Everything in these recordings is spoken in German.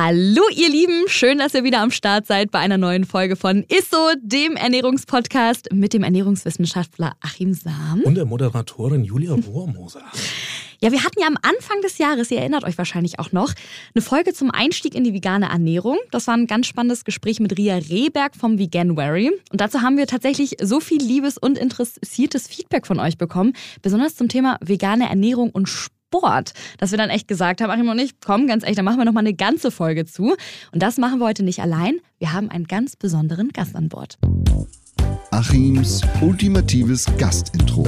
Hallo ihr Lieben, schön, dass ihr wieder am Start seid bei einer neuen Folge von Isso, dem Ernährungspodcast mit dem Ernährungswissenschaftler Achim Sam. Und der Moderatorin Julia Rohrmoser. Ja, wir hatten ja am Anfang des Jahres, ihr erinnert euch wahrscheinlich auch noch, eine Folge zum Einstieg in die vegane Ernährung. Das war ein ganz spannendes Gespräch mit Ria Rehberg vom Veganuary. Und dazu haben wir tatsächlich so viel liebes und interessiertes Feedback von euch bekommen, besonders zum Thema vegane Ernährung und Sport, dass wir dann echt gesagt haben, Achim und ich, komm, ganz echt, da machen wir noch mal eine ganze Folge zu. Und das machen wir heute nicht allein. Wir haben einen ganz besonderen Gast an Bord. Achims ultimatives Gastintro.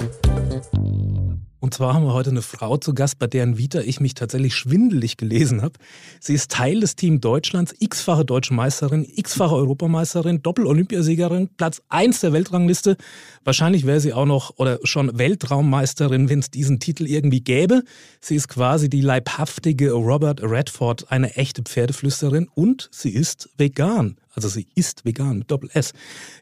Und zwar haben wir heute eine Frau zu Gast, bei deren Vita ich mich tatsächlich schwindelig gelesen habe. Sie ist Teil des Team Deutschlands, x-fache Deutsche Meisterin, x-fache Europameisterin, Doppel-Olympiasiegerin, Platz 1 der Weltrangliste. Wahrscheinlich wäre sie auch noch oder schon Weltraummeisterin, wenn es diesen Titel irgendwie gäbe. Sie ist quasi die leibhaftige Robert Redford, eine echte Pferdeflüsterin und sie ist vegan. Also sie ist vegan mit Doppel-S.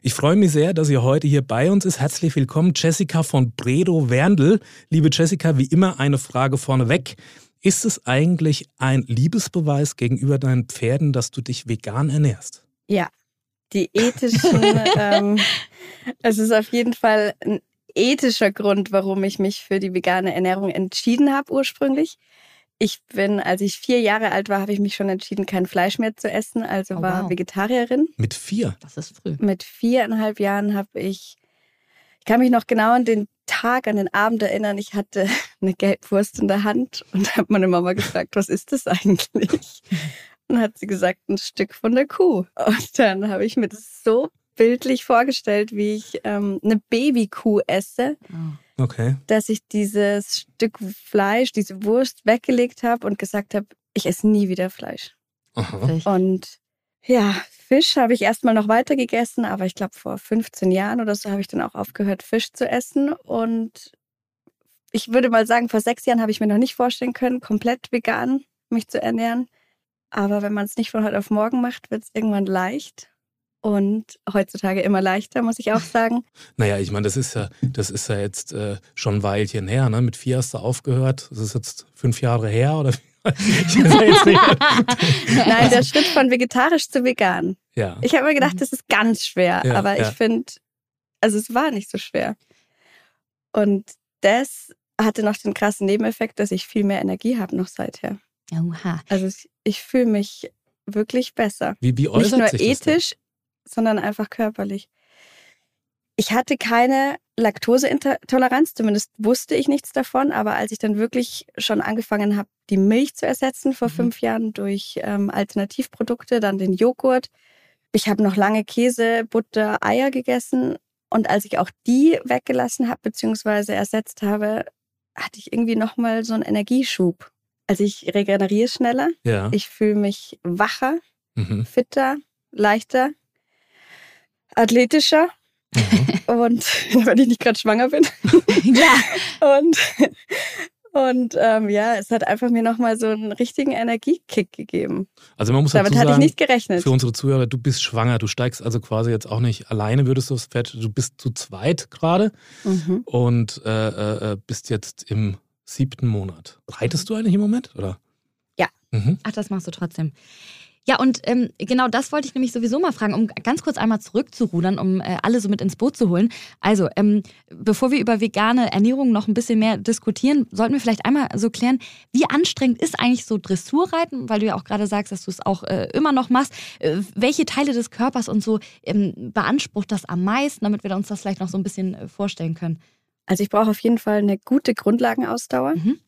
Ich freue mich sehr, dass sie heute hier bei uns ist. Herzlich willkommen, Jessica von Bredo Werndl. Liebe Jessica, wie immer eine Frage vorneweg. Ist es eigentlich ein Liebesbeweis gegenüber deinen Pferden, dass du dich vegan ernährst? Ja, die ethischen, ähm, es ist auf jeden Fall ein ethischer Grund, warum ich mich für die vegane Ernährung entschieden habe ursprünglich. Ich bin, als ich vier Jahre alt war, habe ich mich schon entschieden, kein Fleisch mehr zu essen, also Oh, war wow. Vegetarierin. Mit vier? Das ist früh. Mit viereinhalb Jahren habe ich, ich kann mich noch genau an den Tag, an den Abend erinnern. Ich hatte eine Gelbwurst in der Hand und habe meine Mama gefragt, was ist das eigentlich? Und hat sie gesagt, ein Stück von der Kuh. Und dann habe ich mir das so bildlich vorgestellt, wie ich ähm, eine Babykuh esse, Oh. Okay. dass ich dieses Stück Fleisch, diese Wurst weggelegt habe und gesagt habe, ich esse nie wieder Fleisch. Aha. Und ja, Fisch habe ich erstmal noch weiter gegessen, aber ich glaube, vor 15 Jahren oder so habe ich dann auch aufgehört, Fisch zu essen. Und ich würde mal sagen, vor sechs Jahren habe ich mir noch nicht vorstellen können, komplett vegan mich zu ernähren. Aber wenn man es nicht von heute auf morgen macht, wird es irgendwann leicht. Und heutzutage immer leichter, muss ich auch sagen. Naja, ich meine, das ist ja, das ist ja jetzt äh, schon ein Weilchen her, ne? Mit vier hast du aufgehört. Das ist jetzt fünf Jahre her oder wie? Ich weiß ja jetzt nicht. Nein, der Schritt von vegetarisch zu vegan. Ja. Ich habe mir gedacht, das ist ganz schwer, Ja, aber ja. ich finde, also es war nicht so schwer. Und das hatte noch den krassen Nebeneffekt, dass ich viel mehr Energie habe noch seither. Oha. Also ich, ich fühle mich wirklich besser. Wie, wie Nicht äußert nur sich ethisch, sondern einfach körperlich. Ich hatte keine Laktoseintoleranz, zumindest wusste ich nichts davon, aber als ich dann wirklich schon angefangen habe, die Milch zu ersetzen vor Mhm. fünf Jahren durch ähm, Alternativprodukte, dann den Joghurt. Ich habe noch lange Käse, Butter, Eier gegessen und als ich auch die weggelassen habe bzw. ersetzt habe, hatte ich irgendwie nochmal so einen Energieschub. Also ich regeneriere schneller, Ja. ich fühle mich wacher, Mhm. fitter, leichter, athletischer Mhm. und wenn ich nicht gerade schwanger bin. Ja. Und, und ähm, ja, es hat einfach mir nochmal so einen richtigen Energiekick gegeben. Also man muss Damit dazu hatte ich sagen, nicht gerechnet. für unsere Zuhörer, du bist schwanger, du steigst also quasi jetzt auch nicht alleine, würdest du aufs Pferd, du bist zu zweit gerade Mhm. und äh, äh, bist jetzt im siebten Monat. Reitest du eigentlich im Moment, oder? Ja. Mhm. Ach, das machst du trotzdem. Ja, und ähm, genau das wollte ich nämlich sowieso mal fragen, um ganz kurz einmal zurückzurudern, um äh, alle so mit ins Boot zu holen. Also, ähm, bevor wir über vegane Ernährung noch ein bisschen mehr diskutieren, sollten wir vielleicht einmal so klären, wie anstrengend ist eigentlich so Dressurreiten, weil du ja auch gerade sagst, dass du es auch äh, immer noch machst. Äh, welche Teile des Körpers und so ähm, beansprucht das am meisten, damit wir uns das vielleicht noch so ein bisschen äh, vorstellen können? Also ich brauche auf jeden Fall eine gute Grundlagenausdauer. Mhm.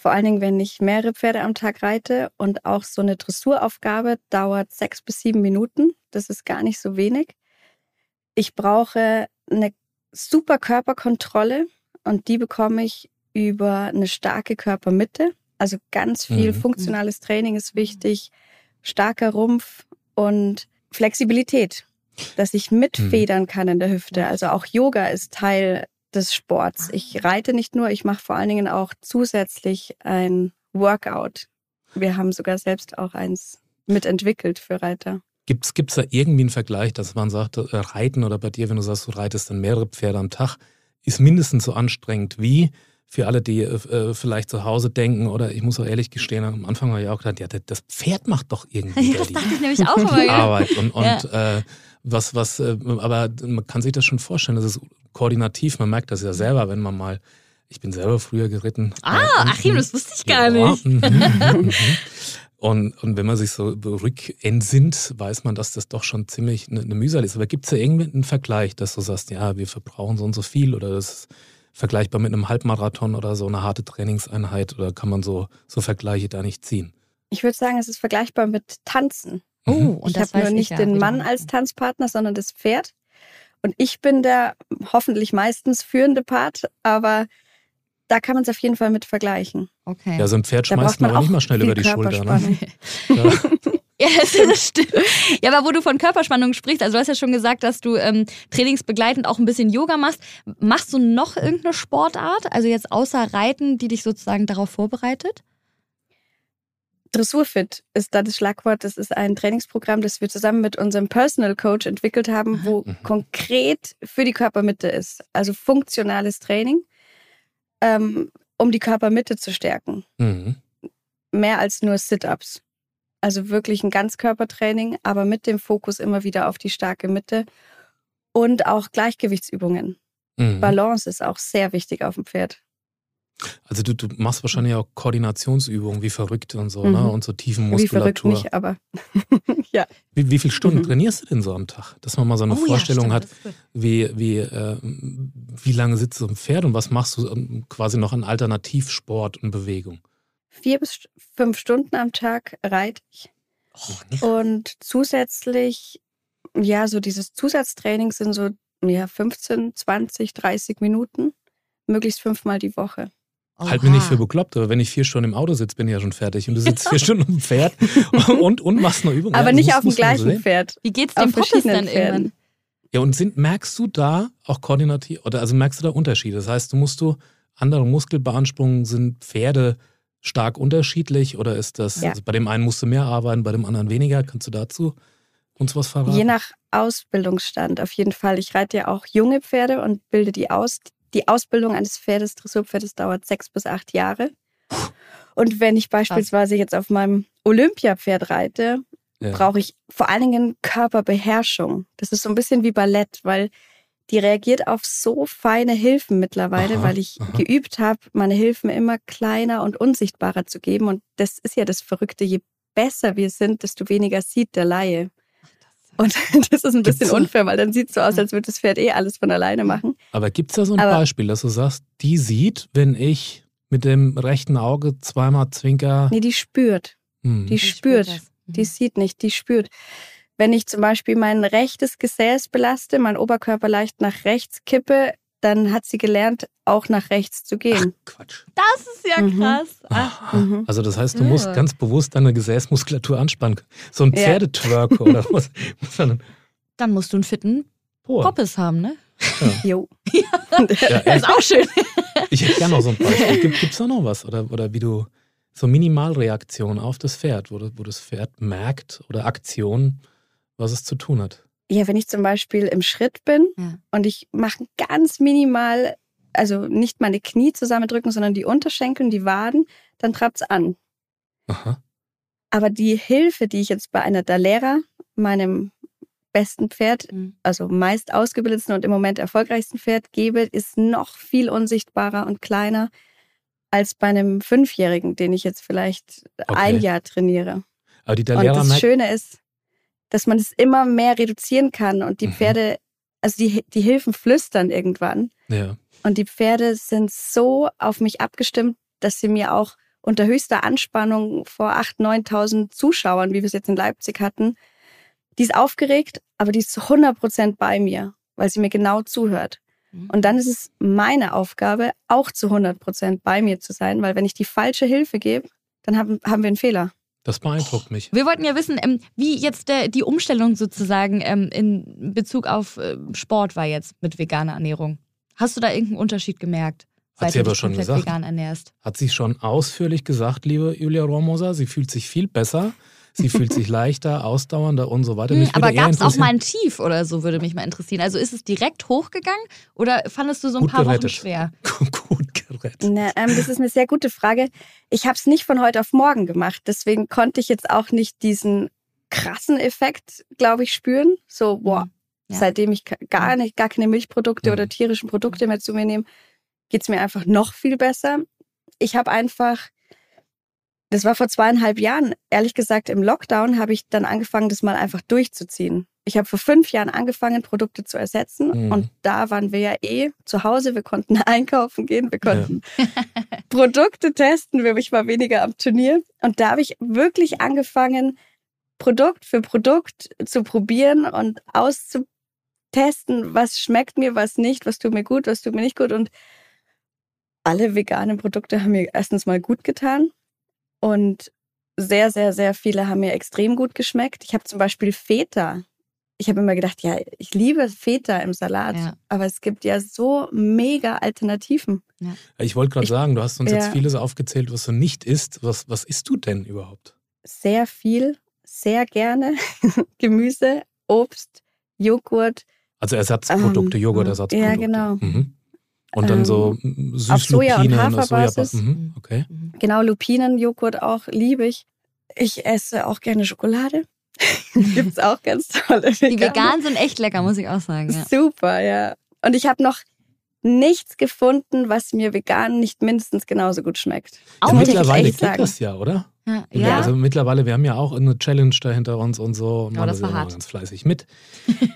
Vor allen Dingen, wenn ich mehrere Pferde am Tag reite. Und auch so eine Dressuraufgabe dauert sechs bis sieben Minuten. Das ist gar nicht so wenig. Ich brauche eine super Körperkontrolle und die bekomme ich über eine starke Körpermitte. Also ganz viel Mhm. funktionales Training ist wichtig, starker Rumpf und Flexibilität, dass ich Mhm. mitfedern kann in der Hüfte. Also auch Yoga ist Teil des Sports. Ich reite nicht nur, ich mache vor allen Dingen auch zusätzlich ein Workout. wir haben sogar selbst auch eins mitentwickelt für Reiter. Gibt es da irgendwie einen Vergleich, dass man sagt, äh, Reiten oder bei dir, wenn du sagst, du reitest dann mehrere Pferde am Tag, ist mindestens so anstrengend wie für alle, die äh, äh vielleicht zu Hause denken oder ich muss auch ehrlich gestehen, am Anfang war ich auch gedacht, ja, das Pferd macht doch irgendwie ja, das dachte ich nämlich auch immer, Arbeit und, und ja. äh, was, was, äh, aber man kann sich das schon vorstellen, das ist koordinativ, man merkt das ja selber, wenn man mal ich bin selber früher geritten. Ah, Achim, das wusste ich gar ja, nicht. Mhm. Und, und wenn man sich so rückentsinnt, weiß man, dass das doch schon ziemlich eine, eine Mühsal ist. Aber gibt es da irgendwie einen Vergleich, dass du sagst, ja, wir verbrauchen so und so viel oder das ist vergleichbar mit einem Halbmarathon oder so eine harte Trainingseinheit oder kann man so, so Vergleiche da nicht ziehen? Ich würde sagen, es ist vergleichbar mit Tanzen. Oh, und ich habe nur nicht ja, den Mann als Tanzpartner, sondern das Pferd. Und ich bin der hoffentlich meistens führende Part, aber da kann man es auf jeden Fall mit vergleichen. Okay. Ja, so ein Pferd schmeißt man auch nicht mal schnell über die Schulter. Ne? ja. Ja, das stimmt. Ja, aber wo du von Körperspannung sprichst, also du hast ja schon gesagt, dass du ähm, trainingsbegleitend auch ein bisschen Yoga machst. Machst du noch irgendeine Sportart, also jetzt außer Reiten, die dich sozusagen darauf vorbereitet? Dressurfit ist da das Schlagwort. Das ist ein Trainingsprogramm, das wir zusammen mit unserem Personal Coach entwickelt haben, wo mhm. konkret für die Körpermitte ist. Also funktionales Training ähm, um die Körpermitte zu stärken. Mhm. Mehr als nur Sit-ups. Also wirklich ein Ganzkörpertraining, aber mit dem Fokus immer wieder auf die starke Mitte und auch Gleichgewichtsübungen. Mhm. Balance ist auch sehr wichtig auf dem Pferd. Also du, du machst wahrscheinlich auch Koordinationsübungen wie verrückt und so, ne? mhm. ne? Und so tiefen Muskulatur. Wie verrückt nicht, aber ja. Wie, wie viele Stunden mhm. trainierst du denn so am Tag? Dass man mal so eine oh, Vorstellung ja, hat, wie, wie, äh, wie lange sitzt du im Pferd und was machst du ähm, quasi noch an Alternativsport und Bewegung? Vier bis fünf Stunden am Tag reite ich. Oh, und zusätzlich, ja, so dieses Zusatztraining sind so ja, 15, 20, 30 Minuten, möglichst fünfmal die Woche. Oha. Halt mir nicht für bekloppt, aber wenn ich vier Stunden im Auto sitze, bin ich ja schon fertig. Und du sitzt vier Stunden auf dem Pferd und, und machst noch Übungen. Aber ja, nicht muss, auf dem gleichen Pferd. Wie geht's dem Poppes dann irgendwann? Ja, und sind, merkst du da auch koordinativ, oder also merkst du da Unterschiede? Das heißt, du musst du andere Muskelbeanspruchungen, sind Pferde stark unterschiedlich oder ist das, ja. also bei dem einen musst du mehr arbeiten, bei dem anderen weniger? Kannst du dazu uns was verraten? Je nach Ausbildungsstand auf jeden Fall. Ich reite ja auch junge Pferde und bilde die aus. Die Ausbildung eines Pferdes, Dressurpferdes, dauert sechs bis acht Jahre. Und wenn ich beispielsweise jetzt auf meinem Olympiapferd reite, ja. brauche ich vor allen Dingen Körperbeherrschung. Das ist so ein bisschen wie Ballett, weil die reagiert auf so feine Hilfen mittlerweile, aha, weil ich aha. geübt habe, meine Hilfen immer kleiner und unsichtbarer zu geben. Und das ist ja das Verrückte. Je besser wir sind, desto weniger sieht der Laie. Und das ist ein bisschen Gibt's unfair, weil dann sieht es so aus, als würde das Pferd eh alles von alleine machen. Aber gibt es da so ein Aber Beispiel, dass du sagst, die sieht, wenn ich mit dem rechten Auge zweimal zwinker? Nee, die spürt. Hm. Die, die, spürt. spürt die mhm. sieht nicht, die spürt. Wenn ich zum Beispiel mein rechtes Gesäß belaste, mein Oberkörper leicht nach rechts kippe, dann hat sie gelernt, auch nach rechts zu gehen. Ach, Quatsch. Das ist ja mhm. krass. Ach. Mhm. Also das heißt, du musst ja. ganz bewusst deine Gesäßmuskulatur anspannen. So ein Pferdetwerk ja. oder was? Dann musst du einen fitten Poppes haben, ne? Ja. Jo. Ja. ja, ist auch schön. Ich hätte gerne noch so ein Beispiel. Gibt es da noch was? Oder, oder wie du so Minimalreaktionen auf das Pferd, wo, wo das Pferd merkt oder Aktion, was es zu tun hat? Ja, wenn ich zum Beispiel im Schritt bin ja. und ich mache ganz minimal, also nicht meine Knie zusammendrücken, sondern die Unterschenkel und die Waden, dann treibt es an. Aha. Aber die Hilfe, die ich jetzt bei einer Dalera, meinem besten Pferd, mhm. also meist ausgebildetsten und im Moment erfolgreichsten Pferd gebe, ist noch viel unsichtbarer und kleiner als bei einem Fünfjährigen, den ich jetzt vielleicht okay. ein Jahr trainiere. Aber die Dalera und das Schöne ist, dass man es immer mehr reduzieren kann und die mhm. Pferde, also die, die Hilfen flüstern irgendwann. Ja. Und die Pferde sind so auf mich abgestimmt, dass sie mir auch unter höchster Anspannung vor 8.000, 9.000 Zuschauern, wie wir es jetzt in Leipzig hatten, die ist aufgeregt, aber die ist zu 100 Prozent bei mir, weil sie mir genau zuhört. Mhm. Und dann ist es meine Aufgabe, auch zu 100 Prozent bei mir zu sein, weil wenn ich die falsche Hilfe gebe, dann haben, haben wir einen Fehler. Das beeindruckt mich. Wir wollten ja wissen, ähm, wie jetzt der, die Umstellung sozusagen ähm, in Bezug auf äh, Sport war jetzt mit veganer Ernährung. Hast du da irgendeinen Unterschied gemerkt? Hat sie du aber schon gesagt. vegan ernährst. Hat sie schon ausführlich gesagt, liebe Julia Rohrmoser, sie fühlt sich viel besser, sie fühlt sich leichter, ausdauernder und so weiter. Hm, aber gab es auch mal ein Tief oder so, würde mich mal interessieren. Also ist es direkt hochgegangen oder fandest du so ein Gut paar gerettet. Wochen schwer? Gut gerettet. Na, ähm, das ist eine sehr gute Frage. Ich habe es nicht von heute auf morgen gemacht. Deswegen konnte ich jetzt auch nicht diesen krassen Effekt, glaube ich, spüren. So, boah, Ja. seitdem ich gar nicht, gar keine Milchprodukte Mhm. oder tierischen Produkte mehr zu mir nehme, geht's mir einfach noch viel besser. Ich habe einfach, das war vor zweieinhalb Jahren, ehrlich gesagt, im Lockdown habe ich dann angefangen, das mal einfach durchzuziehen. Ich habe vor fünf Jahren angefangen, Produkte zu ersetzen. Mhm. Und da waren wir ja eh zu Hause. Wir konnten einkaufen gehen, wir konnten Produkte testen. Ich war weniger am Turnier. Und da habe ich wirklich angefangen, Produkt für Produkt zu probieren und auszutesten, was schmeckt mir, was nicht, was tut mir gut, was tut mir nicht gut. Und alle veganen Produkte haben mir erstens mal gut getan. Und sehr, sehr, sehr viele haben mir extrem gut geschmeckt. Ich habe zum Beispiel Feta. Ich habe immer gedacht, ja, ich liebe Feta im Salat. Ja. Aber es gibt ja so mega Alternativen. Ich wollte gerade sagen, du hast uns jetzt ja. vieles aufgezählt, was du nicht isst. Was, was isst du denn überhaupt? Sehr viel, sehr gerne. Gemüse, Obst, Joghurt. Also Ersatzprodukte, Ähm, Joghurtersatzprodukte. ja, genau. Mhm. Und dann Ähm, so mm, auf Soja- und Süßlupinen, Haferbasis. Mhm. Okay. Mhm. Genau, Lupinenjoghurt auch, liebe ich. Ich esse auch gerne Schokolade. Gibt's auch ganz tolle Die veganen sind echt lecker, muss ich auch sagen. Ja. Super, ja. Und ich habe noch nichts gefunden, was mir vegan nicht mindestens genauso gut schmeckt. Auch Ja, mittlerweile echt geht sagen. das ja, oder? Ja, Ja. Also mittlerweile, wir haben ja auch eine Challenge da hinter uns und so. Und Ja, das war hart. ganz fleißig mit.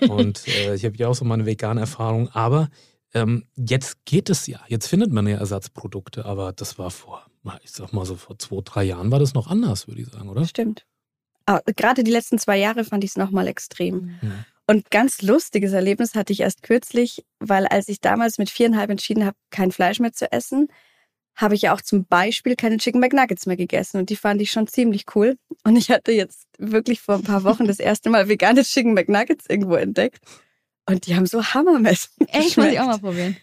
und äh, ich habe ja auch so meine vegane Erfahrung. Aber ähm, jetzt geht es ja. Jetzt findet man ja Ersatzprodukte. Aber das war vor, ich sag mal so vor zwei, drei Jahren war das noch anders, würde ich sagen, oder? Stimmt. Aber gerade die letzten zwei Jahre fand ich es nochmal extrem. Mhm. Und ganz lustiges Erlebnis hatte ich erst kürzlich, weil als ich damals mit viereinhalb entschieden habe, kein Fleisch mehr zu essen, habe ich ja auch zum Beispiel keine Chicken McNuggets mehr gegessen. Und die fand ich schon ziemlich cool. Und ich hatte jetzt wirklich vor ein paar Wochen das erste Mal vegane Chicken McNuggets irgendwo entdeckt. Und die haben so hammermäßig Echt, muss ich auch mal probieren.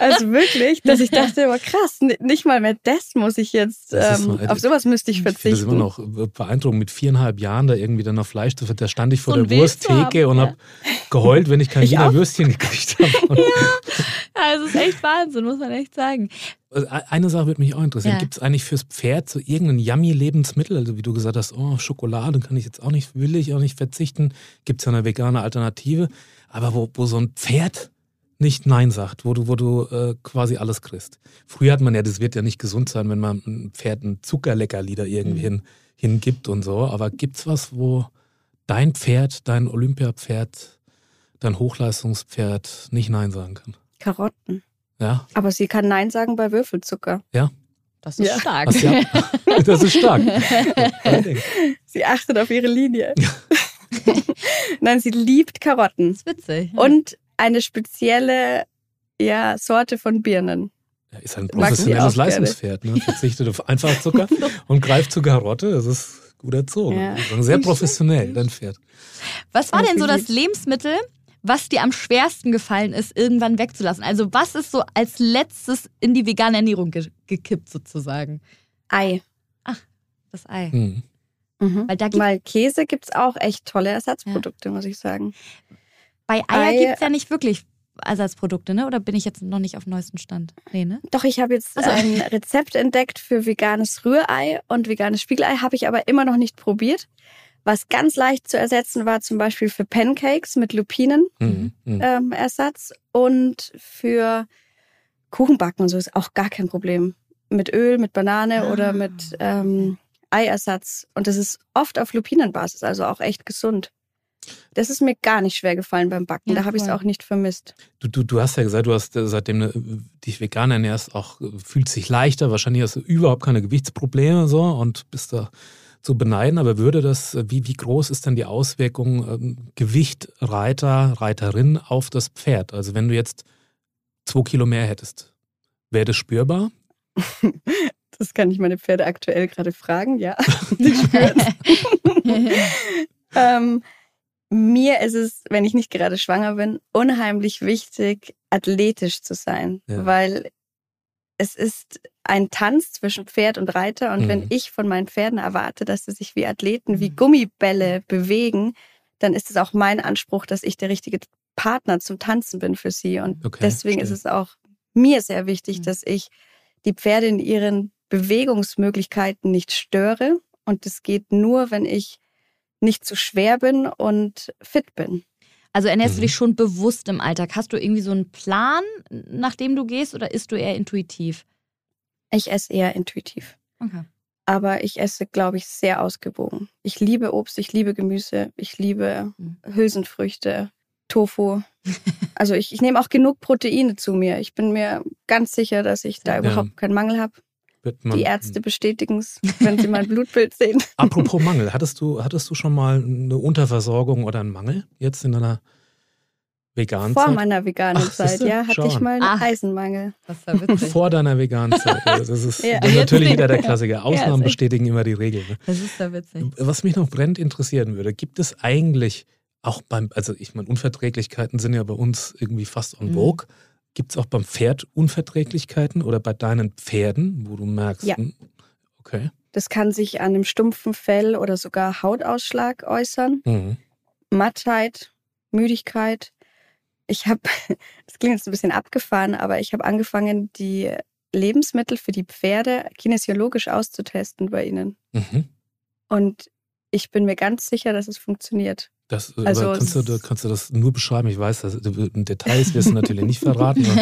Also wirklich, dass ich dachte, aber krass, n- nicht mal mehr das muss ich jetzt, ähm, mal- auf sowas müsste ich Ich finde das verzichten. immer noch beeindruckend, mit viereinhalb Jahren da irgendwie dann noch Fleisch zu Da stand ich vor So der Wursttheke haben, und ja. habe geheult, wenn ich kein Wiener. Würstchen gekriegt habe. Ja, es ist echt Wahnsinn, muss man echt sagen. Also e- Eine Sache würde mich auch interessieren. Ja. Gibt es eigentlich fürs Pferd so irgendein yummy Lebensmittel? Also wie du gesagt hast, oh, Schokolade kann ich jetzt auch nicht, will ich auch nicht verzichten. Gibt es ja eine vegane Alternative. Aber wo, wo so ein Pferd nicht Nein sagt, wo du, wo du äh, quasi alles kriegst. Früher hat man ja, das wird ja nicht gesund sein, wenn man ein Pferd ein Zuckerleckerli da irgendwie hin, hingibt und so. Aber gibt's was, wo dein Pferd, dein Olympiapferd, dein Hochleistungspferd nicht Nein sagen kann? Karotten. Ja? Aber sie kann Nein sagen bei Würfelzucker. Das ist Ja. stark. Was ja, das ist stark. Sie achtet auf ihre Linie. Nein, sie liebt Karotten. Das ist witzig. Und eine spezielle ja, Sorte von Birnen. Ja, ist ein professionelles. Leistungspferd. Ne? Verzichtet auf Einfachzucker und greift zur Karotte. Das ist gut erzogen. Ja. Sehr professionell, dein Pferd. Was war Ja, denn so das Lebensmittel, was dir am schwersten gefallen ist, irgendwann wegzulassen? Also was ist so als letztes in die vegane Ernährung ge gekippt sozusagen? Ei. Das Ei. Hm. Mhm. Weil da gibt, Weil Käse gibt es auch echt tolle Ersatzprodukte, muss ich sagen. bei Eier Ei- gibt es ja nicht wirklich Ersatzprodukte, ne? Oder bin ich jetzt noch nicht auf dem neuesten Stand? Nee, ne? Doch, ich habe jetzt Also- ein Rezept entdeckt für veganes Rührei und veganes Spiegelei, habe ich aber immer noch nicht probiert. Was ganz leicht zu ersetzen war zum Beispiel für Pancakes mit Lupinen Hm. Hm. ähm, Ersatz und für Kuchenbacken und so ist auch gar kein Problem. Mit Öl, mit Banane Ah, oder mit ähm, Eiersatz. Und das ist oft auf Lupinenbasis, also auch echt gesund. Das ist mir gar nicht schwer gefallen beim Backen. Ja, da habe ich es auch nicht vermisst. Du, du, du hast ja gesagt, du hast äh, seitdem du äh, dich vegan ernährst, auch äh, fühlt sich leichter. Wahrscheinlich hast du überhaupt keine Gewichtsprobleme so und bist da zu beneiden. Aber würde das, wie, wie groß ist denn die Auswirkung ähm, Gewicht Reiter, Reiterin auf das Pferd? Also wenn du jetzt zwei Kilo mehr hättest, wäre das spürbar? Das kann ich meine Pferde aktuell gerade fragen, ja. Die spüren ähm, mir ist es, wenn ich nicht gerade schwanger bin, unheimlich wichtig, athletisch zu sein. Ja. Weil es ist ein Tanz zwischen Pferd und Reiter. Und Mhm. wenn ich von meinen Pferden erwarte, dass sie sich wie Athleten, wie Gummibälle bewegen, dann ist es auch mein Anspruch, dass ich der richtige Partner zum Tanzen bin für sie. Und Okay, deswegen verstehe. ist es auch mir sehr wichtig, Mhm. dass ich die Pferde in ihren Bewegungsmöglichkeiten nicht störe. Und das geht nur, wenn ich nicht zu schwer bin und fit bin. Also ernährst Mhm. du dich schon bewusst im Alltag? Hast du irgendwie so einen Plan, nach dem du gehst, oder isst du eher intuitiv? Ich esse eher intuitiv. Okay. aber ich esse, glaube ich, sehr ausgewogen. Ich liebe Obst, ich liebe Gemüse, ich liebe Mhm. Hülsenfrüchte, Tofu. Also ich, ich nehme auch genug Proteine zu mir. Ich bin mir ganz sicher, dass ich da Ja. überhaupt keinen Mangel habe. Wird man- Die Ärzte bestätigen es, wenn sie mein Blutbild sehen. Apropos Mangel, hattest du, hattest du schon mal eine Unterversorgung oder einen Mangel jetzt in deiner veganen Vor Zeit? meiner veganen Ach, Zeit, ja, hatte Schau ich mal einen Ach. Eisenmangel. Das ist ja witzig. Vor deiner veganen Zeit. Das ist Ja. natürlich wieder der Klassiker. Ausnahmen echt- bestätigen immer die Regel. Ne? Das ist ja witzig. Was mich noch brennend interessieren würde, gibt es eigentlich auch beim, also ich meine, Unverträglichkeiten sind ja bei uns irgendwie fast on Mhm. Gibt es auch beim Pferd Unverträglichkeiten oder bei deinen Pferden, wo du merkst, Ja. hm, okay. Das kann sich an einem stumpfen Fell oder sogar Hautausschlag äußern. Mhm. Mattheit, Müdigkeit. Ich habe, das klingt jetzt ein bisschen abgefahren, aber ich habe angefangen, die Lebensmittel für die Pferde kinesiologisch auszutesten bei ihnen. Mhm. Und ich bin mir ganz sicher, dass es funktioniert. Das, Also aber kannst, du, kannst du das nur beschreiben? Ich weiß, dass, in Details wirst du natürlich nicht verraten,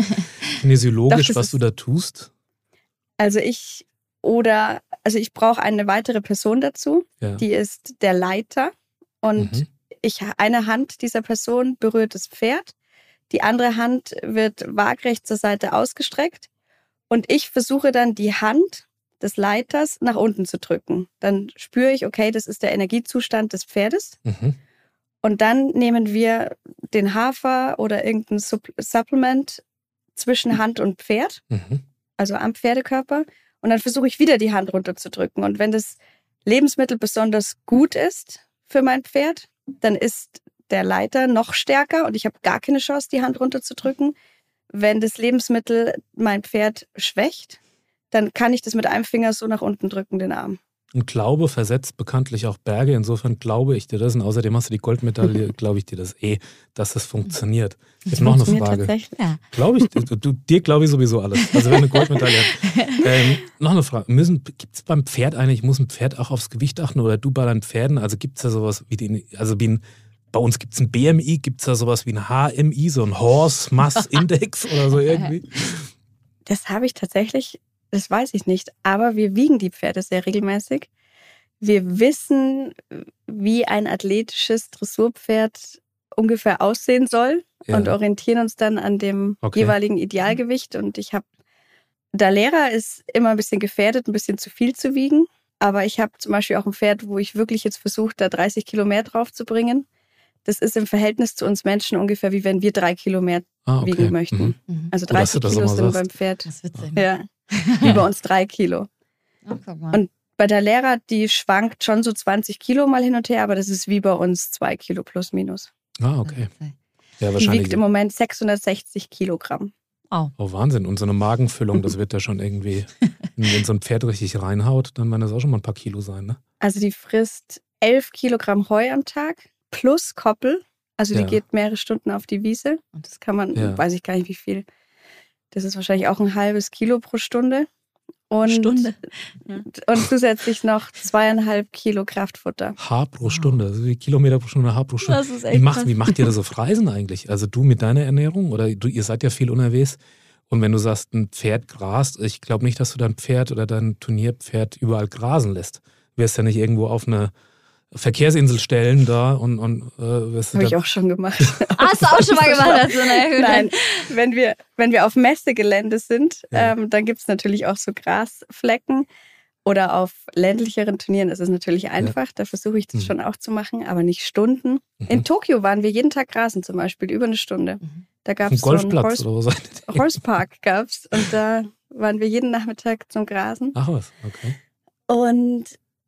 kinesiologisch, Doch, was du da tust. Also ich oder also ich brauche eine weitere Person dazu, Ja. die ist der Leiter und Mhm. ich eine Hand dieser Person berührt das Pferd, die andere Hand wird waagrecht zur Seite ausgestreckt und ich versuche dann die Hand des Leiters nach unten zu drücken. Dann spüre ich, okay, das ist der Energiezustand des Pferdes Mhm. Und dann nehmen wir den Hafer oder irgendein Supp Supplement zwischen Hand und Pferd Mhm. also am Pferdekörper. Und dann versuche ich wieder die Hand runterzudrücken. Und wenn das Lebensmittel besonders gut ist für mein Pferd, dann ist der Leiter noch stärker und ich habe gar keine Chance, die Hand runterzudrücken. Wenn das Lebensmittel mein Pferd schwächt, dann kann ich das mit einem Finger so nach unten drücken, den Arm. Und Glaube versetzt bekanntlich auch Berge. Insofern glaube ich dir das. Und außerdem hast du die Goldmedaille, glaube ich dir das eh, dass das funktioniert. Jetzt noch eine Frage. Ja. Glaube ich, du, du, dir glaube ich sowieso alles. Also wenn du eine Goldmedaille. Ähm, noch eine Frage. Gibt es beim Pferd eigentlich, muss ein Pferd auch aufs Gewicht achten oder du bei deinen Pferden? Also gibt es da sowas wie den, also wie ein, bei uns gibt es ein BMI, gibt es da sowas wie ein HMI, so ein Horse Mass Index oder so irgendwie? Das habe ich tatsächlich, das weiß ich nicht, aber wir wiegen die Pferde sehr regelmäßig. Wir wissen, wie ein athletisches Dressurpferd ungefähr aussehen soll Ja. und orientieren uns dann an dem Okay. jeweiligen Idealgewicht. Und ich habe, Dalera ist immer ein bisschen gefährdet, ein bisschen zu viel zu wiegen. Aber ich habe zum Beispiel auch ein Pferd, wo ich wirklich jetzt versuche, da 30 Kilo mehr drauf zu bringen. Das ist im Verhältnis zu uns Menschen ungefähr wie wenn wir drei Kilo mehr Ah, okay. wiegen möchten. Mhm. Also Gut, dass du 30 das Kilo immer sind sagst. beim Pferd. Das ist witzig. Ja, über uns drei Kilo. Guck mal. Und bei der Lehrer, die schwankt schon so 20 Kilo mal hin und her, aber das ist wie bei uns zwei Kilo plus minus. Ah, okay. Ja, Die wahrscheinlich. wiegt im Moment 660 Kilogramm. Oh. Oh, Wahnsinn. Und so eine Magenfüllung, das wird ja schon irgendwie, wenn so ein Pferd richtig reinhaut, dann werden das auch schon mal ein paar Kilo sein, ne? Also die frisst 11 Kilogramm Heu am Tag plus Koppel. Also die Ja. geht mehrere Stunden auf die Wiese. Und das kann man, Ja. weiß ich gar nicht wie viel. Das ist wahrscheinlich auch ein halbes Kilo pro Stunde. Und, Stunde. Ja. und zusätzlich noch zweieinhalb Kilo Kraftfutter. Haar pro Stunde, also wie Kilometer pro Stunde, Haar pro Stunde. Das ist Wie echt macht, krass. wie macht ihr das auf Reisen eigentlich? Also du mit deiner Ernährung oder du, ihr seid ja viel unterwegs und wenn du sagst, ein Pferd grast, ich glaube nicht, dass du dein Pferd oder dein Turnierpferd überall grasen lässt. Du wirst ja nicht irgendwo auf eine Verkehrsinsel stellen da und, und äh, du Habe ich auch schon gemacht. Hast du auch schon mal gemacht? Hast du, naja. Nein, wenn wir, wenn wir auf Messegelände sind, Ja. ähm, dann gibt es natürlich auch so Grasflecken. Oder auf ländlicheren Turnieren ist es natürlich einfach. Da versuche ich das Mhm. schon auch zu machen, aber nicht Stunden. In Mhm. Tokio waren wir jeden Tag grasen zum Beispiel, über eine Stunde. Mhm. Da gab ein es so einen Golfplatz Horse, oder wo seid ihr? Horsepark gab's und da waren wir jeden Nachmittag zum Grasen. Ach was, okay. Und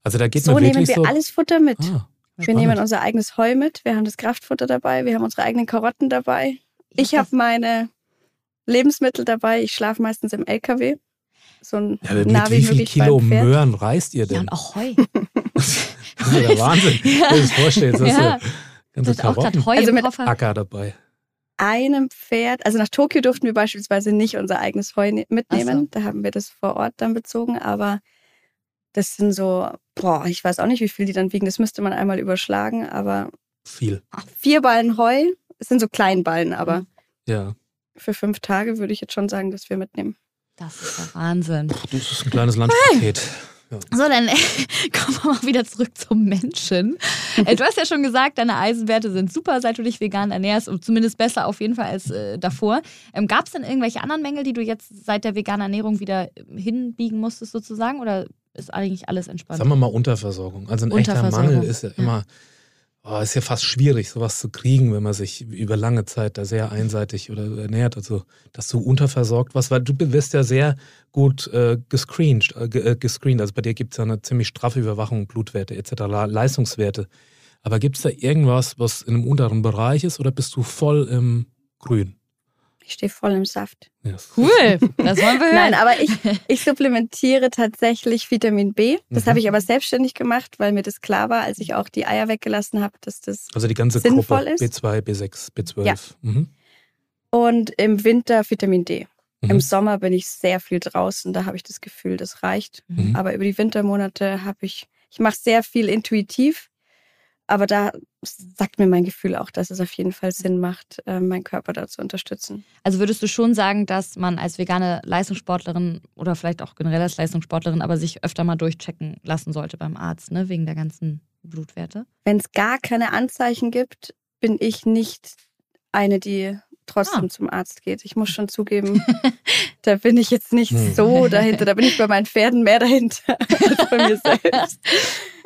Also da geht so man nehmen wirklich wir so. alles Futter mit. Ah, wir spannend. nehmen unser eigenes Heu mit, wir haben das Kraftfutter dabei, wir haben unsere eigenen Karotten dabei. Ich habe meine Lebensmittel dabei. Ich schlafe meistens im LKW. so ein Ja, mit nah wie viel Kilo. Möhren reist ihr Ja, denn? und auch Heu. das ist ja der Wahnsinn. Wenn du dir das vorstellst, hast Ja. ganze Das ist auch gerade Karotten, Heu Also mit Koffer. Acker dabei. einem Pferd, also nach Tokio durften wir beispielsweise nicht unser eigenes Heu ne- mitnehmen. So. Da haben wir das vor Ort dann bezogen, aber das sind so, boah, ich weiß auch nicht, wie viel die dann wiegen. Das müsste man einmal überschlagen, aber Viel. vier Ballen Heu, es sind so Kleinballen, aber Mhm. Ja. für fünf Tage würde ich jetzt schon sagen, dass wir mitnehmen. Das ist der Wahnsinn. Das ist ein kleines Lunchpaket. So, dann kommen wir mal wieder zurück zum Menschen. Äh, Du hast ja schon gesagt, deine Eisenwerte sind super, seit du dich vegan ernährst und zumindest besser auf jeden Fall als äh, davor. Ähm, Gab es denn irgendwelche anderen Mängel, die du jetzt seit der veganen Ernährung wieder hinbiegen musstest sozusagen oder ist eigentlich alles entspannt? Sagen wir mal Unterversorgung. Also ein echter Unterversorgung, Mangel ist ja ja. immer, oh, ist ja fast schwierig, sowas zu kriegen, wenn man sich über lange Zeit da sehr einseitig oder ernährt. Also, dass du unterversorgt warst, weil du wirst ja sehr gut äh, gescreent, äh, äh, gescreent. Also bei dir gibt es ja eine ziemlich straffe Überwachung, Blutwerte etc., Le- Leistungswerte. Aber gibt es da irgendwas, was in einem unteren Bereich ist oder bist du voll im Grün? Ich stehe voll im Saft. Ja. Cool, das wollen wir hören. Nein, aber ich, ich supplementiere tatsächlich Vitamin B. Das Mhm. habe ich aber selbstständig gemacht, weil mir das klar war, als ich auch die Eier weggelassen habe, dass das. Also die ganze Sinnvoll Gruppe, ist? B2, B6, B12. Ja. Mhm. Und im Winter Vitamin D. Mhm. Im Sommer bin ich sehr viel draußen, da habe ich das Gefühl, das reicht. Mhm. Aber über die Wintermonate habe ich, ich mache sehr viel intuitiv, aber da sagt mir mein Gefühl auch, dass es auf jeden Fall Sinn macht, äh, meinen Körper da zu unterstützen. Also würdest du schon sagen, dass man als vegane Leistungssportlerin oder vielleicht auch generell als Leistungssportlerin aber sich öfter mal durchchecken lassen sollte beim Arzt, ne? Wegen der ganzen Blutwerte? Wenn es gar keine Anzeichen gibt, bin ich nicht eine, die trotzdem Ah. zum Arzt geht. Ich muss schon zugeben, da bin ich jetzt nicht Hm. so dahinter. Da bin ich bei meinen Pferden mehr dahinter als bei mir selbst.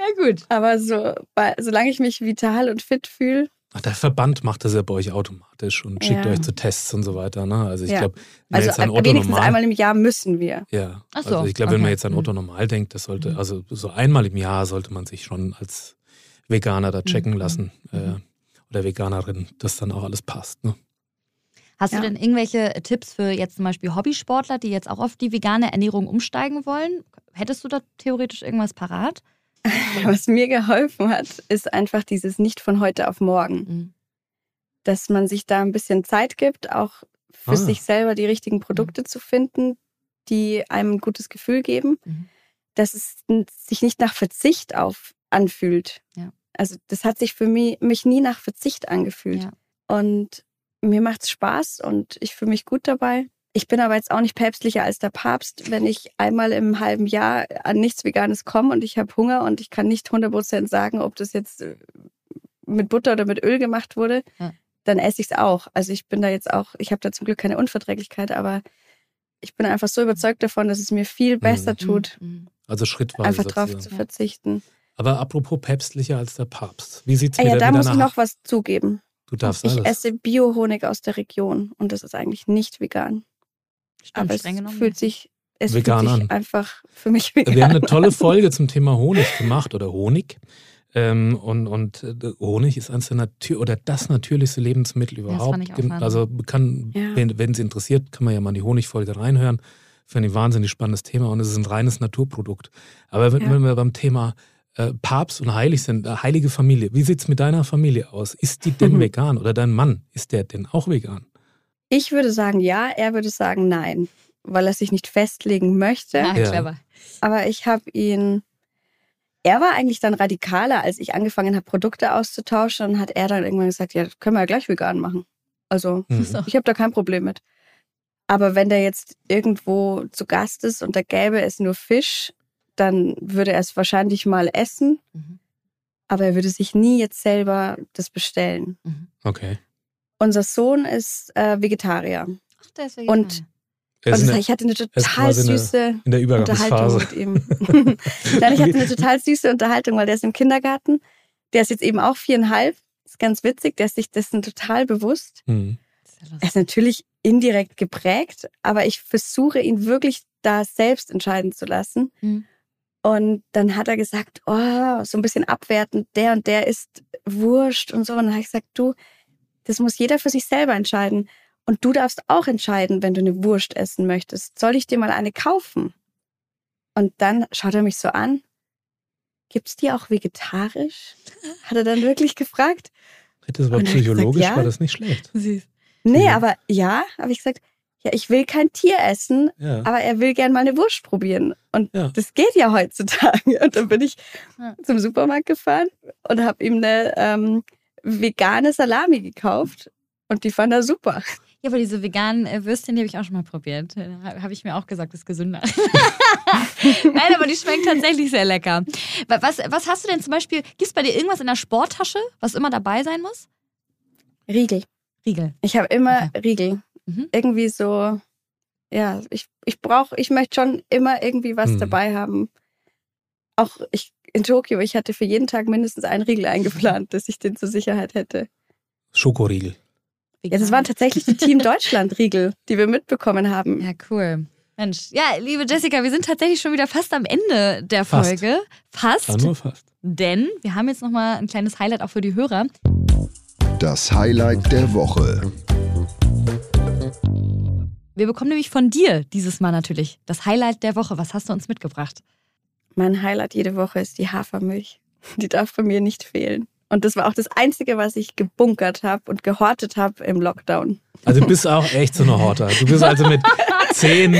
Ja, gut. Aber so, bei, solange ich mich vital und fit fühle, Ach, der Verband macht das ja bei euch automatisch und schickt Ja. euch zu Tests und so weiter. Ne? Also ich Ja. glaube, wenn also man jetzt an Otto wenigstens normal, einmal im Jahr müssen wir. ja, Ach so, also ich glaube, wenn man okay. jetzt an Mhm. Otto normal denkt, das sollte, also so einmal im Jahr sollte man sich schon als Veganer da checken Mhm. lassen Mhm. äh, oder Veganerin, dass dann auch alles passt. Ne? Hast Ja. du denn irgendwelche Tipps für jetzt zum Beispiel Hobbysportler, die jetzt auch auf die vegane Ernährung umsteigen wollen? Hättest du da theoretisch irgendwas parat? Was mir geholfen hat, ist einfach dieses nicht von heute auf morgen. Mhm. Dass man sich da ein bisschen Zeit gibt, auch für Ah. sich selber die richtigen Produkte zu finden, die einem ein gutes Gefühl geben. Mhm. Dass es sich nicht nach Verzicht auf anfühlt. Ja. Also das hat sich für mich, mich nie nach Verzicht angefühlt. Ja. Und mir macht es Spaß und ich fühle mich gut dabei. Ich bin aber jetzt auch nicht päpstlicher als der Papst, wenn ich einmal im halben Jahr an nichts Veganes komme und ich habe Hunger und ich kann nicht 100% sagen, ob das jetzt äh, mit Butter oder mit Öl gemacht wurde, Ja. dann esse ich es auch. Also ich bin da jetzt auch, ich habe da zum Glück keine Unverträglichkeit, aber ich bin einfach so überzeugt davon, dass es mir viel besser Mhm. tut, Mhm. Also schrittweise. einfach drauf sozusagen. zu verzichten. Aber apropos päpstlicher als der Papst. Wie sieht's Ah mit, ja, da muss ich noch was zugeben. Du darfst Ich alles. esse Bio-Honig aus der Region und das ist eigentlich nicht vegan. Stimmt, aber es fühlt sich, es Vegan fühlt sich an. einfach für mich vegan Wir haben eine tolle. Folge zum Thema Honig gemacht oder Honig. Ähm, und und äh, Honig ist eines der Natür oder das natürlichste Lebensmittel das überhaupt. fand ich auch Gen- Wahnsinn. also kann, Ja. wenn wenn es interessiert, kann man ja mal in die Honigfolge reinhören. Finde ich ein wahnsinnig spannendes Thema und es ist ein reines Naturprodukt. Aber wenn, Ja. wenn wir beim Thema äh, Papst und heilig sind, äh, heilige Familie, wie sieht's mit deiner Familie aus? Ist die denn vegan oder dein Mann, ist der denn auch vegan? Ich würde sagen ja, er würde sagen nein, weil er sich nicht festlegen möchte. Ja, Ja. clever. Aber ich habe ihn. Er war eigentlich dann radikaler, als ich angefangen habe, Produkte auszutauschen. Und hat er dann irgendwann gesagt, ja, das können wir ja gleich vegan machen. Also Mhm. Ich habe da kein Problem mit. Aber wenn der jetzt irgendwo zu Gast ist und da gäbe es nur Fisch, dann würde er es wahrscheinlich mal essen. Mhm. Aber er würde sich nie jetzt selber das bestellen. Mhm. Okay. Unser Sohn ist äh, Vegetarier. Ach, der ist Und- Vegetarier. Er Und in der, ich hatte eine total eine süße in der Unterhaltung mit ihm. Nein, ich hatte eine total süße Unterhaltung, weil der ist im Kindergarten. Der ist jetzt eben auch viereinhalb. Ist ganz witzig, der ist sich dessen total bewusst. Mhm. Das ist ja Er ist natürlich indirekt geprägt, aber ich versuche ihn wirklich da selbst entscheiden zu lassen. Mhm. Und dann hat er gesagt, oh, so ein bisschen abwertend, der und der ist wurscht und so. Und dann habe ich gesagt, du, das muss jeder für sich selber entscheiden. Und du darfst auch entscheiden, wenn du eine Wurst essen möchtest. Soll ich dir mal eine kaufen? Und dann schaut er mich so an. Gibt's die auch vegetarisch? Hat er dann wirklich gefragt. Dann hab ich gesagt, psychologisch ja. war das nicht schlecht. Süß. Nee, Ja. aber ja, habe ich gesagt, ja, ich will kein Tier essen, Ja. aber er will gern mal eine Wurst probieren. Und Ja. das geht ja heutzutage. Und dann bin ich Ja. zum Supermarkt gefahren und habe ihm eine ähm, vegane Salami gekauft. Und die fand er super. Ja, aber diese veganen äh, Würstchen, die habe ich auch schon mal probiert. Habe hab ich mir auch gesagt, ist gesünder. Nein, aber die schmeckt tatsächlich sehr lecker. Wa- Was, was hast du denn zum Beispiel? Gibt es bei dir irgendwas in der Sporttasche, was immer dabei sein muss? Riegel. Riegel. Ich habe immer Riegel. Mhm. Irgendwie so, ja, ich, ich brauche, ich möchte schon immer irgendwie was Hm. dabei haben. Auch ich in Tokio, ich hatte für jeden Tag mindestens einen Riegel eingeplant, dass ich den zur Sicherheit hätte. Schokoriegel. Ja, das waren tatsächlich die Team Deutschland Riegel, die wir mitbekommen haben. Ja, cool. Mensch, ja, liebe Jessica, wir sind tatsächlich schon wieder fast am Ende der Fast. Folge. Fast. Ja, nur fast. Denn wir haben jetzt nochmal ein kleines Highlight auch für die Hörer. Das Highlight der Woche. Wir bekommen nämlich von dir dieses Mal natürlich das Highlight der Woche. Was hast du uns mitgebracht? Mein Highlight jede Woche ist die Hafermilch. Die darf bei mir nicht fehlen. Und das war auch das Einzige, was ich gebunkert habe und gehortet habe im Lockdown. Also du bist auch echt so eine Horter. Du bist also mit zehn,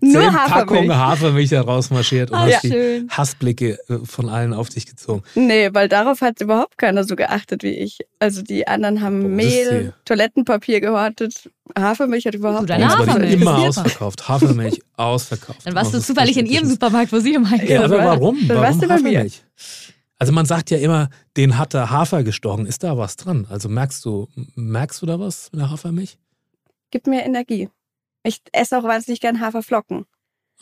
zehn Packungen Hafermilch. Herausmarschiert und Ah, hast ja. die schön. Hassblicke äh, von allen auf dich gezogen. Nee, weil darauf hat überhaupt keiner so geachtet wie ich. Also die anderen haben Boah, Mehl, Toilettenpapier gehortet. Hafermilch hat überhaupt keiner die Hafermilch. immer ausverkauft. Hafermilch ausverkauft. Dann warst du zufällig in ihrem. Supermarkt, wo sie immer Ja, aber war- warum? dann Warum warst du bei mir. Hafermilch? Also man sagt ja immer, den hat der Hafer gestochen. Ist da was dran? Also merkst du, merkst du da was mit der Hafermilch? Gibt mir Energie. Ich esse auch wahnsinnig gern Haferflocken.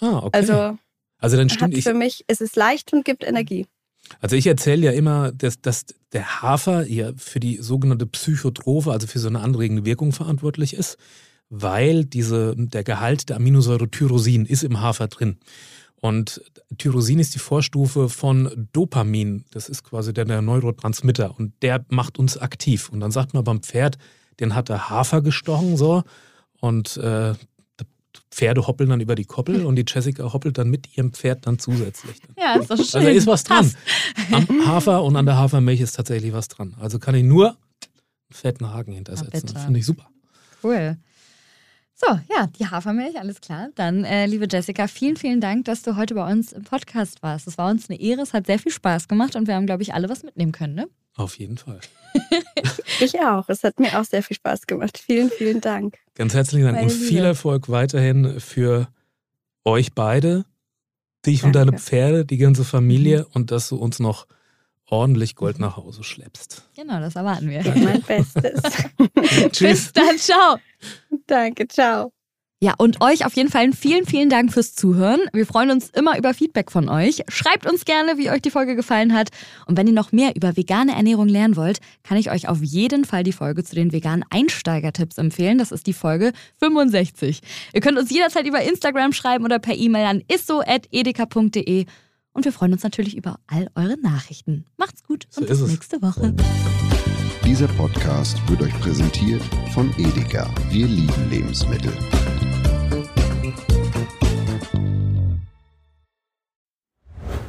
Ah, okay. Also also dann stimmt ich. für mich, es ist leicht und gibt Energie. Also ich erzähle ja immer, dass, dass der Hafer ja für die sogenannte Psychotrophe, also für so eine anregende Wirkung verantwortlich ist, weil diese, der Gehalt der Aminosäure Tyrosin ist im Hafer drin. Und Tyrosin ist die Vorstufe von Dopamin. Das ist quasi der, der Neurotransmitter und der macht uns aktiv. Und dann sagt man beim Pferd, den hat der Hafer gestochen so und äh, Pferde hoppeln dann über die Koppel und die Jessica hoppelt dann mit ihrem Pferd dann zusätzlich. Ja, ist doch schön. Also ist was dran. Passt. Am Hafer und an der Hafermilch ist tatsächlich was dran. Also kann ich nur einen fetten Haken hintersetzen. bitte. Finde ich super. Cool. So, ja, die Hafermilch, alles klar. Dann, äh, liebe Jessica, vielen, vielen Dank, dass du heute bei uns im Podcast warst. Es war uns eine Ehre, es hat sehr viel Spaß gemacht und wir haben, glaube ich, alle was mitnehmen können, ne? Auf jeden Fall. Ich auch. Es hat mir auch sehr viel Spaß gemacht. Vielen, vielen Dank. Ganz herzlichen Dank Meine und viel Liebe. Erfolg weiterhin für euch beide, dich und deine Danke. Pferde, die ganze Familie und dass du uns noch ordentlich Gold nach Hause schleppst. Genau, das erwarten wir. Gebe mein Bestes. Bis Tschüss. dann, ciao. Danke, ciao. Ja, und euch auf jeden Fall vielen, vielen Dank fürs Zuhören. Wir freuen uns immer über Feedback von euch. Schreibt uns gerne, wie euch die Folge gefallen hat. Und wenn ihr noch mehr über vegane Ernährung lernen wollt, kann ich euch auf jeden Fall die Folge zu den veganen Einsteigertipps empfehlen. Das ist die Folge 65. Ihr könnt uns jederzeit über Instagram schreiben oder per E-Mail an isso.edeka.de. Und wir freuen uns natürlich über all eure Nachrichten. Macht's gut und bis nächste Woche. Dieser Podcast wird euch präsentiert von Edeka. Wir lieben Lebensmittel.